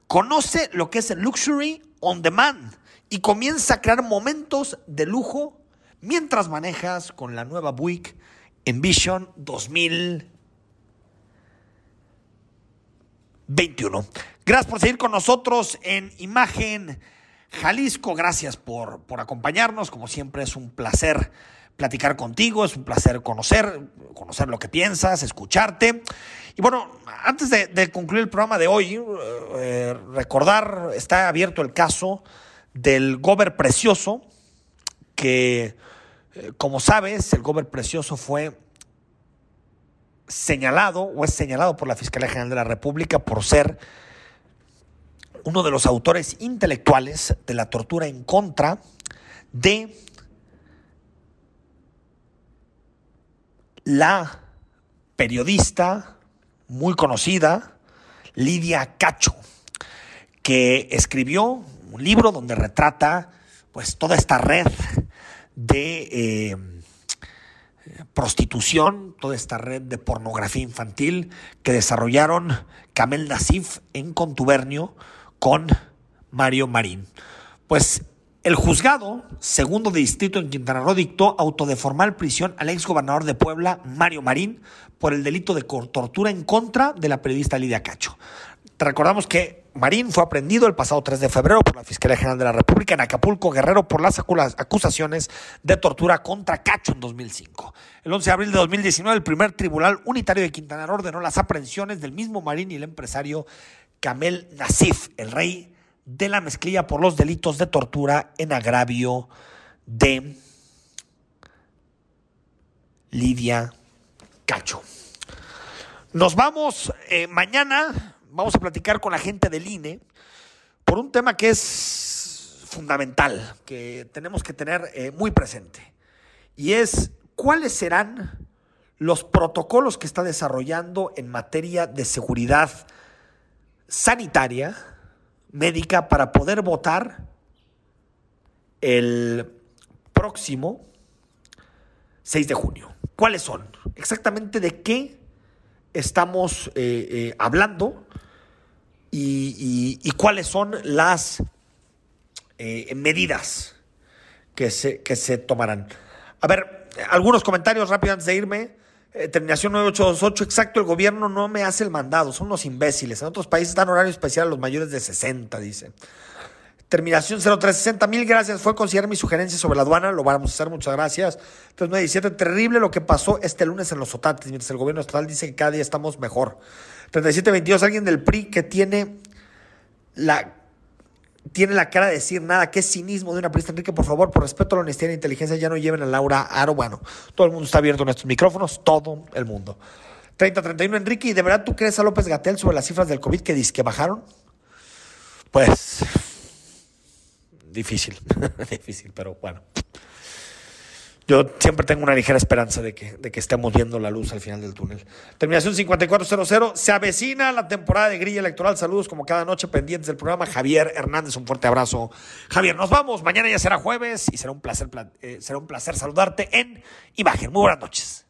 Conoce lo que es el luxury on demand y comienza a crear momentos de lujo mientras manejas con la nueva Buick Envision 2021. Gracias por seguir con nosotros en Imagen Jalisco. Gracias por, por acompañarnos. Como siempre es un placer platicar contigo, es un placer conocer, conocer lo que piensas, escucharte. Y bueno, antes de, de concluir el programa de hoy, eh, recordar, está abierto el caso del Gober Precioso, que eh, como sabes, el Gober Precioso fue señalado o es señalado por la Fiscalía General de la República por ser uno de los autores intelectuales de la tortura en contra de la periodista muy conocida, Lidia Cacho, que escribió un libro donde retrata pues toda esta red de eh, prostitución, toda esta red de pornografía infantil que desarrollaron Camel Nasif en contubernio con Mario Marín. Pues el juzgado segundo de distrito en Quintana Roo dictó autodeformal prisión al ex gobernador de Puebla, Mario Marín, por el delito de tortura en contra de la periodista Lidia Cacho. Recordamos que Marín fue aprendido el pasado 3 de febrero por la Fiscalía General de la República en Acapulco, Guerrero, por las acusaciones de tortura contra Cacho en 2005. El 11 de abril de 2019, el primer tribunal unitario de Quintana Roo ordenó las aprehensiones del mismo Marín y el empresario Camel Nasif, el rey de la mezclilla por los delitos de tortura en agravio de Lidia Cacho. Nos vamos eh, mañana, vamos a platicar con la gente del INE por un tema que es fundamental, que tenemos que tener eh, muy presente, y es cuáles serán los protocolos que está desarrollando en materia de seguridad sanitaria, médica, para poder votar el próximo 6 de junio. ¿Cuáles son? Exactamente de qué estamos eh, eh, hablando y, cuáles son las eh, medidas que se, que se tomarán. A ver, algunos comentarios rápidos antes de irme. Terminación 9828, exacto, el gobierno no me hace el mandado, son unos imbéciles. En otros países dan horario especial a los mayores de 60, dice. Terminación 0360, mil gracias. Fue considerar mi sugerencia sobre la aduana, lo vamos a hacer, muchas gracias. 3917, terrible lo que pasó este lunes en los Sotates, mientras el gobierno estatal dice que cada día estamos mejor. 3722, alguien del PRI que tiene la tiene la cara de decir nada, qué cinismo de una periodista. Enrique, por favor, por respeto a la honestidad la inteligencia, ya no lleven a Laura Aro. Bueno, todo el mundo está abierto en estos micrófonos, todo el mundo. 3031, Enrique, ¿y de verdad tú crees a López Gatel sobre las cifras del COVID que dice que bajaron? Pues difícil, difícil, pero bueno. Yo siempre tengo una ligera esperanza de que, de que estemos viendo la luz al final del túnel. Terminación 5400. Se avecina la temporada de grilla electoral. Saludos como cada noche pendientes del programa. Javier Hernández, un fuerte abrazo. Javier, nos vamos. Mañana ya será jueves y será un placer, eh, será un placer saludarte en Imagen. Muy buenas noches.